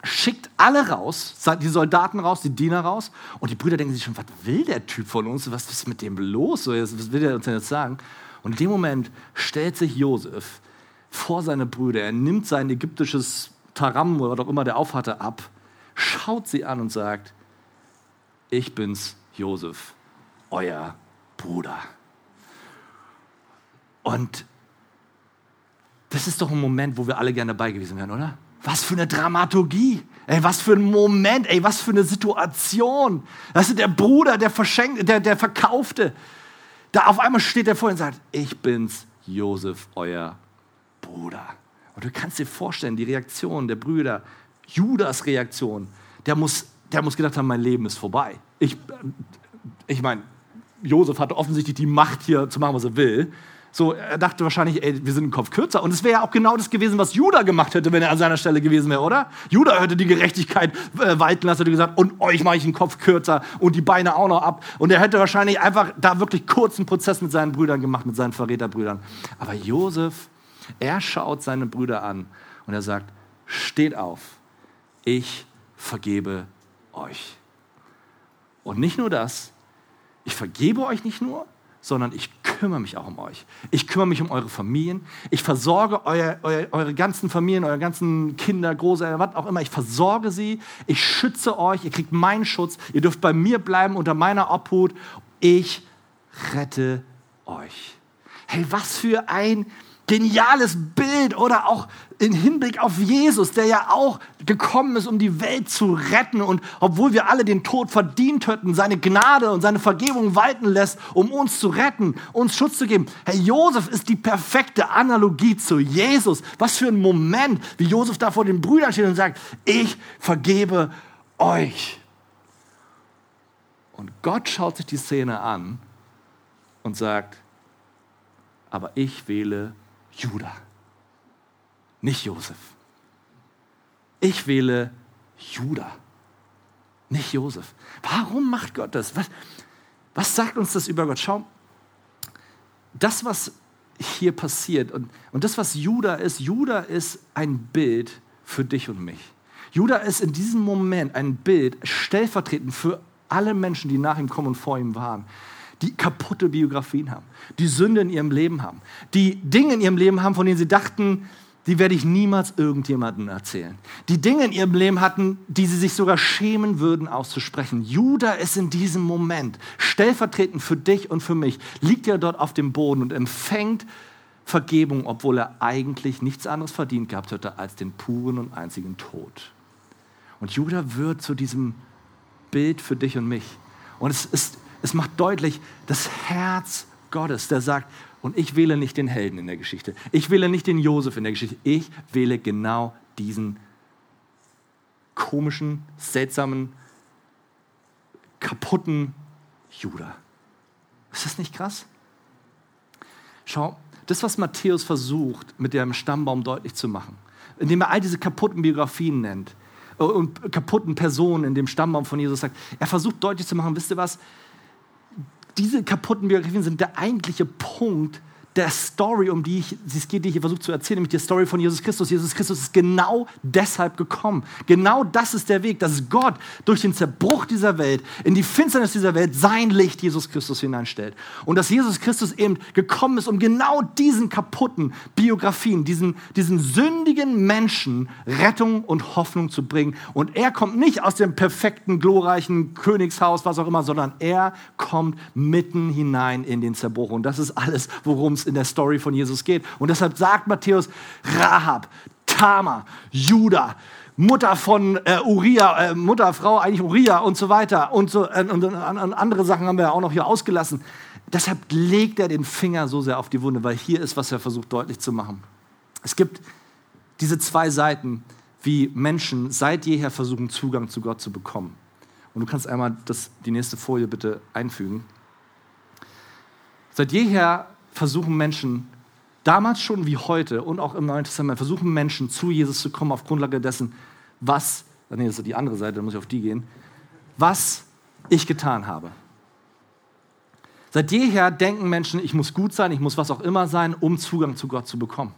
schickt alle raus, die Soldaten raus, die Diener raus. Und die Brüder denken sich schon, was will der Typ von uns? Was ist mit dem los? Was will der uns denn jetzt sagen? Und in dem Moment stellt sich Josef vor seine Brüder. Er nimmt sein ägyptisches Taram oder was auch immer der aufhatte ab, schaut sie an und sagt, ich bin's, Josef, euer Bruder. Und das ist doch ein Moment, wo wir alle gerne dabei gewesen wären, oder? Was für eine Dramaturgie. Ey, was für ein Moment, ey, was für eine Situation. Das ist der Bruder, der Verschenkte, der, der Verkaufte. Da auf einmal steht er vor und sagt, ich bin's, Josef, euer Bruder. Und du kannst dir vorstellen, die Reaktion der Brüder, Judas Reaktion, der muss, der muss gedacht haben, mein Leben ist vorbei. Ich, ich meine, Josef hatte offensichtlich die Macht hier zu machen, was er will. So, er dachte wahrscheinlich, ey, wir sind im Kopf kürzer. Und es wäre ja auch genau das gewesen, was Judah gemacht hätte, wenn er an seiner Stelle gewesen wäre, oder? Judah hätte die Gerechtigkeit äh, walten lassen, hätte gesagt, und euch mache ich den Kopf kürzer und die Beine auch noch ab. Und er hätte wahrscheinlich einfach da wirklich kurzen Prozess mit seinen Brüdern gemacht, mit seinen Verräterbrüdern. Aber Josef, er schaut seine Brüder an und er sagt, steht auf, ich vergebe euch. Und nicht nur das, ich vergebe euch nicht nur, sondern ich kümmere mich auch um euch. Ich kümmere mich um eure Familien. Ich versorge euer, euer, eure ganzen Familien, eure ganzen Kinder, Großeltern, was auch immer. Ich versorge sie. Ich schütze euch. Ihr kriegt meinen Schutz. Ihr dürft bei mir bleiben unter meiner Obhut. Ich rette euch. Hey, was für ein geniales Bild oder auch im Hinblick auf Jesus, der ja auch gekommen ist, um die Welt zu retten und obwohl wir alle den Tod verdient hätten, seine Gnade und seine Vergebung walten lässt, um uns zu retten, uns Schutz zu geben. Herr Josef ist die perfekte Analogie zu Jesus. Was für ein Moment, wie Josef da vor den Brüdern steht und sagt, ich vergebe euch. Und Gott schaut sich die Szene an und sagt, aber ich wähle Judah, nicht Josef. Ich wähle Judah, nicht Josef. Warum macht Gott das? Was, was sagt uns das über Gott? Schau, das, was hier passiert und, und das, was Judah ist, Judah ist ein Bild für dich und mich. Judah ist in diesem Moment ein Bild stellvertretend für alle Menschen, die nach ihm kommen und vor ihm waren die kaputte Biografien haben, die Sünde in ihrem Leben haben, die Dinge in ihrem Leben haben, von denen sie dachten, die werde ich niemals irgendjemandem erzählen. Die Dinge in ihrem Leben hatten, die sie sich sogar schämen würden auszusprechen. Judah ist in diesem Moment stellvertretend für dich und für mich, liegt er dort auf dem Boden und empfängt Vergebung, obwohl er eigentlich nichts anderes verdient gehabt hätte als den puren und einzigen Tod. Und Judah wird zu diesem Bild für dich und mich. Und es, ist, es macht deutlich das Herz Gottes, der sagt, und ich wähle nicht den Helden in der Geschichte. Ich wähle nicht den Josef in der Geschichte. Ich wähle genau diesen komischen, seltsamen, kaputten Judah. Ist das nicht krass? Schau, das, was Matthäus versucht, mit dem Stammbaum deutlich zu machen, indem er all diese kaputten Biografien nennt äh, und kaputten Personen in dem Stammbaum von Jesus sagt, er versucht deutlich zu machen, wisst ihr was, diese kaputten Biografien sind der eigentliche Punkt, der Story, um die ich, es geht, die ich hier versuche zu erzählen, nämlich die Story von Jesus Christus. Jesus Christus ist genau deshalb gekommen. Genau das ist der Weg, dass Gott durch den Zerbruch dieser Welt, in die Finsternis dieser Welt, sein Licht Jesus Christus hineinstellt. Und dass Jesus Christus eben gekommen ist, um genau diesen kaputten Biografien, diesen, diesen sündigen Menschen Rettung und Hoffnung zu bringen. Und er kommt nicht aus dem perfekten, glorreichen Königshaus, was auch immer, sondern er kommt mitten hinein in den Zerbruch. Und das ist alles, worum es es in der Story von Jesus geht. Und deshalb sagt Matthäus, Rahab, Tama, Judah, Mutter von äh, Uriah, äh, Mutter, Frau, eigentlich Uriah und so weiter. Und, so, äh, und, und andere Sachen haben wir ja auch noch hier ausgelassen. Deshalb legt er den Finger so sehr auf die Wunde, weil hier ist, was er versucht deutlich zu machen. Es gibt diese zwei Seiten, wie Menschen seit jeher versuchen, Zugang zu Gott zu bekommen. Und du kannst einmal das, die nächste Folie bitte einfügen. Seit jeher versuchen Menschen, damals schon wie heute und auch im Neuen Testament, versuchen Menschen zu Jesus zu kommen auf Grundlage dessen, was, nee, das ist die andere Seite, da muss ich auf die gehen, was ich getan habe. Seit jeher denken Menschen, ich muss gut sein, ich muss was auch immer sein, um Zugang zu Gott zu bekommen.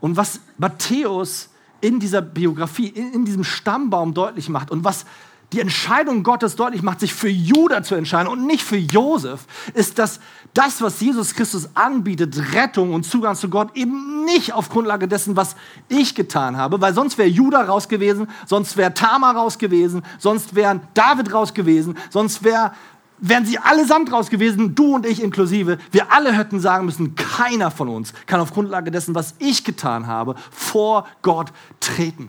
Und was Matthäus in dieser Biografie, in, in diesem Stammbaum deutlich macht und was die Entscheidung Gottes deutlich macht, sich für Judah zu entscheiden und nicht für Josef, ist, dass das, was Jesus Christus anbietet, Rettung und Zugang zu Gott, eben nicht auf Grundlage dessen, was ich getan habe, weil sonst wäre Judah raus gewesen, sonst wäre Tamar raus gewesen, sonst wäre David raus gewesen, sonst wäre wären sie allesamt raus gewesen, du und ich inklusive. Wir alle hätten sagen müssen, keiner von uns kann auf Grundlage dessen, was ich getan habe, vor Gott treten.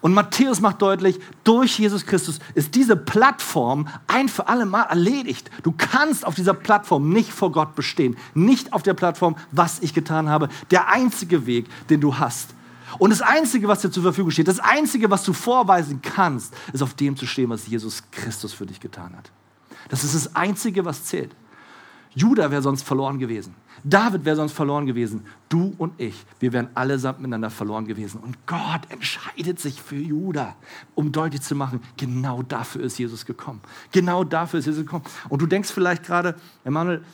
Und Matthäus macht deutlich, durch Jesus Christus ist diese Plattform ein für alle Mal erledigt. Du kannst auf dieser Plattform nicht vor Gott bestehen. Nicht auf der Plattform, was ich getan habe. Der einzige Weg, den du hast. Und das Einzige, was dir zur Verfügung steht, das Einzige, was du vorweisen kannst, ist auf dem zu stehen, was Jesus Christus für dich getan hat. Das ist das Einzige, was zählt. Judah wäre sonst verloren gewesen. David wäre sonst verloren gewesen. Du und ich, wir wären allesamt miteinander verloren gewesen. Und Gott entscheidet sich für Judah, um deutlich zu machen, genau dafür ist Jesus gekommen. Genau dafür ist Jesus gekommen. Und du denkst vielleicht gerade, Emanuel,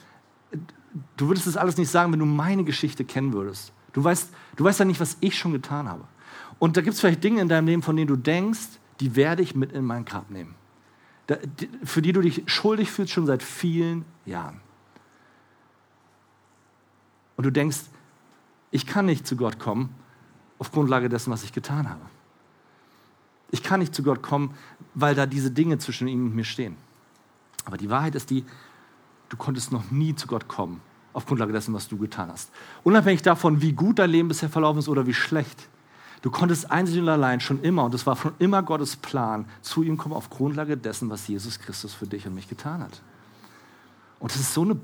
du würdest das alles nicht sagen, wenn du meine Geschichte kennen würdest. Du weißt, du weißt ja nicht, was ich schon getan habe. Und da gibt es vielleicht Dinge in deinem Leben, von denen du denkst, die werde ich mit in mein Grab nehmen. Für die du dich schuldig fühlst schon seit vielen Jahren und du denkst, ich kann nicht zu Gott kommen auf Grundlage dessen, was ich getan habe. Ich kann nicht zu Gott kommen, weil da diese Dinge zwischen ihm und mir stehen. Aber die Wahrheit ist die, du konntest noch nie zu Gott kommen auf Grundlage dessen, was du getan hast. Unabhängig davon, wie gut dein Leben bisher verlaufen ist oder wie schlecht. Du konntest einzig und allein schon immer, und das war schon immer Gottes Plan, zu ihm kommen auf Grundlage dessen, was Jesus Christus für dich und mich getan hat. Und das ist so eine,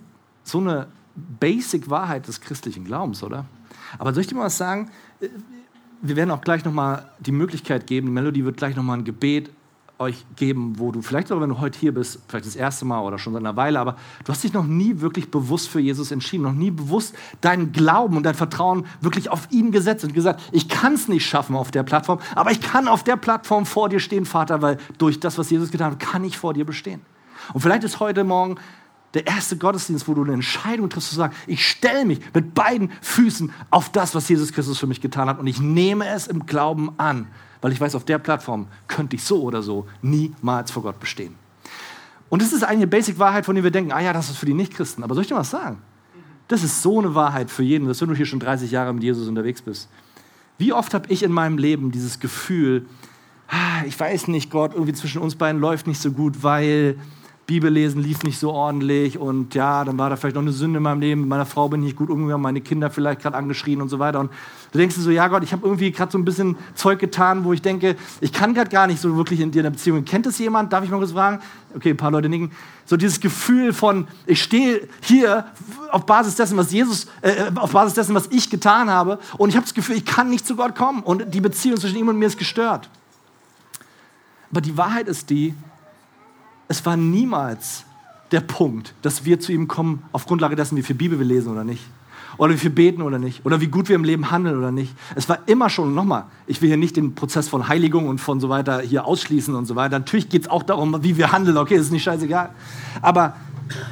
so eine Basic-Wahrheit des christlichen Glaubens, oder? Aber soll ich dir mal was sagen? Wir werden auch gleich nochmal die Möglichkeit geben, die Melodie wird gleich nochmal ein Gebet euch geben, wo du vielleicht auch, wenn du heute hier bist, vielleicht das erste Mal oder schon seit einer Weile, aber du hast dich noch nie wirklich bewusst für Jesus entschieden, noch nie bewusst deinen Glauben und dein Vertrauen wirklich auf ihn gesetzt und gesagt, ich kann es nicht schaffen auf der Plattform, aber ich kann auf der Plattform vor dir stehen, Vater, weil durch das, was Jesus getan hat, kann ich vor dir bestehen. Und vielleicht ist heute Morgen der erste Gottesdienst, wo du eine Entscheidung triffst, zu sagen, ich stelle mich mit beiden Füßen auf das, was Jesus Christus für mich getan hat und ich nehme es im Glauben an, weil ich weiß, auf der Plattform könnte ich so oder so niemals vor Gott bestehen. Und das ist eine Basic-Wahrheit, von der wir denken, ah ja, das ist für die Nichtchristen. Aber soll ich dir was sagen? Das ist so eine Wahrheit für jeden, dass wenn du hier schon 30 Jahre mit Jesus unterwegs bist. Wie oft habe ich in meinem Leben dieses Gefühl, ah, ich weiß nicht, Gott, irgendwie zwischen uns beiden läuft nicht so gut, weil Bibellesen lief nicht so ordentlich und ja, dann war da vielleicht noch eine Sünde in meinem Leben, mit meiner Frau bin ich nicht gut umgegangen, meine Kinder vielleicht gerade angeschrien und so weiter. Und du denkst dir so, ja Gott, ich habe irgendwie gerade so ein bisschen Zeug getan, wo ich denke, ich kann gerade gar nicht so wirklich in dir eine Beziehung. Kennt es jemand? Darf ich mal kurz fragen? Okay, ein paar Leute nicken. So dieses Gefühl von, ich stehe hier auf Basis dessen, was Jesus, äh, äh, auf Basis dessen, was ich getan habe und ich habe das Gefühl, ich kann nicht zu Gott kommen und die Beziehung zwischen ihm und mir ist gestört. Aber die Wahrheit ist die, es war niemals der Punkt, dass wir zu ihm kommen auf Grundlage dessen, wie viel Bibel wir lesen oder nicht. Oder wie viel beten oder nicht. Oder wie gut wir im Leben handeln oder nicht. Es war immer schon, nochmal, ich will hier nicht den Prozess von Heiligung und von so weiter hier ausschließen und so weiter. Natürlich geht es auch darum, wie wir handeln. Okay, ist nicht scheißegal. Aber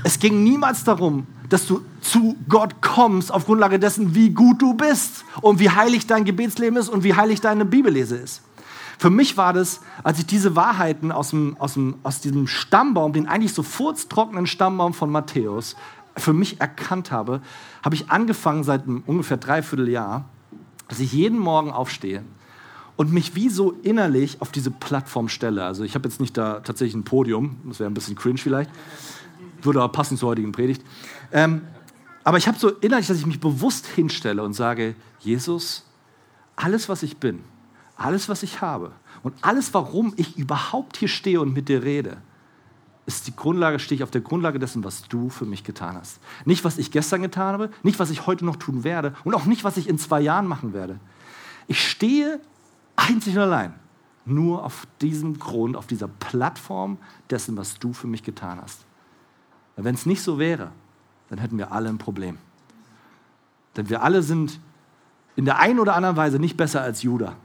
es ging niemals darum, dass du zu Gott kommst auf Grundlage dessen, wie gut du bist und wie heilig dein Gebetsleben ist und wie heilig deine Bibellese ist. Für mich war das, als ich diese Wahrheiten aus, dem, aus, dem, aus diesem Stammbaum, den eigentlich so furztrockenen Stammbaum von Matthäus, für mich erkannt habe, habe ich angefangen seit ungefähr dreiviertel Jahr, dass ich jeden Morgen aufstehe und mich wie so innerlich auf diese Plattform stelle. Also ich habe jetzt nicht da tatsächlich ein Podium, das wäre ein bisschen cringe vielleicht, würde aber passen zur heutigen Predigt. Ähm, aber ich habe so innerlich, dass ich mich bewusst hinstelle und sage, Jesus, alles, was ich bin, alles, was ich habe und alles, warum ich überhaupt hier stehe und mit dir rede, ist die Grundlage, stehe ich auf der Grundlage dessen, was du für mich getan hast. Nicht, was ich gestern getan habe, nicht, was ich heute noch tun werde und auch nicht, was ich in zwei Jahren machen werde. Ich stehe einzig und allein nur auf diesem Grund, auf dieser Plattform dessen, was du für mich getan hast. Wenn es nicht so wäre, dann hätten wir alle ein Problem. Denn wir alle sind in der einen oder anderen Weise nicht besser als Judah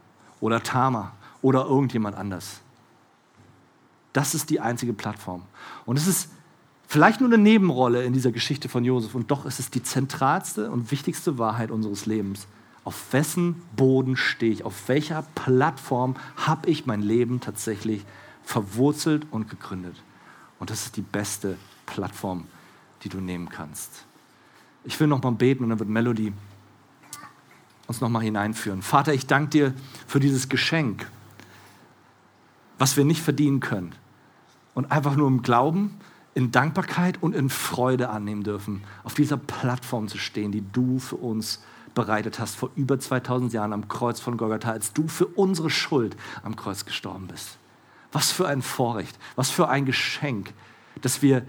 oder Tama oder irgendjemand anders. Das ist die einzige Plattform. Und es ist vielleicht nur eine Nebenrolle in dieser Geschichte von Josef und doch ist es die zentralste und wichtigste Wahrheit unseres Lebens. Auf wessen Boden stehe ich? Auf welcher Plattform habe ich mein Leben tatsächlich verwurzelt und gegründet? Und das ist die beste Plattform, die du nehmen kannst. Ich will noch mal beten und dann wird Melody uns nochmal hineinführen. Vater, ich danke dir für dieses Geschenk, was wir nicht verdienen können. Und einfach nur im Glauben, in Dankbarkeit und in Freude annehmen dürfen, auf dieser Plattform zu stehen, die du für uns bereitet hast vor über 2000 Jahren am Kreuz von Golgatha, als du für unsere Schuld am Kreuz gestorben bist. Was für ein Vorrecht, was für ein Geschenk, dass wir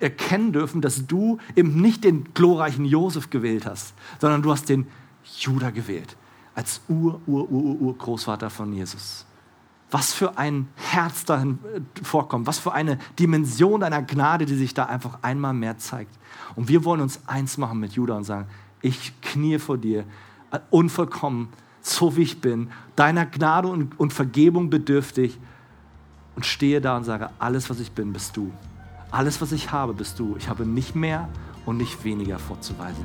erkennen dürfen, dass du eben nicht den glorreichen Josef gewählt hast, sondern du hast den Judah gewählt als Ur, Ur, Ur, Ur, Großvater von Jesus. Was für ein Herz dahin äh, vorkommt, was für eine Dimension deiner Gnade, die sich da einfach einmal mehr zeigt. Und wir wollen uns eins machen mit Judah und sagen, ich knie vor dir, äh, unvollkommen, so wie ich bin, deiner Gnade und, und Vergebung bedürftig und stehe da und sage, alles, was ich bin, bist du. Alles, was ich habe, bist du. Ich habe nicht mehr und nicht weniger vorzuweisen.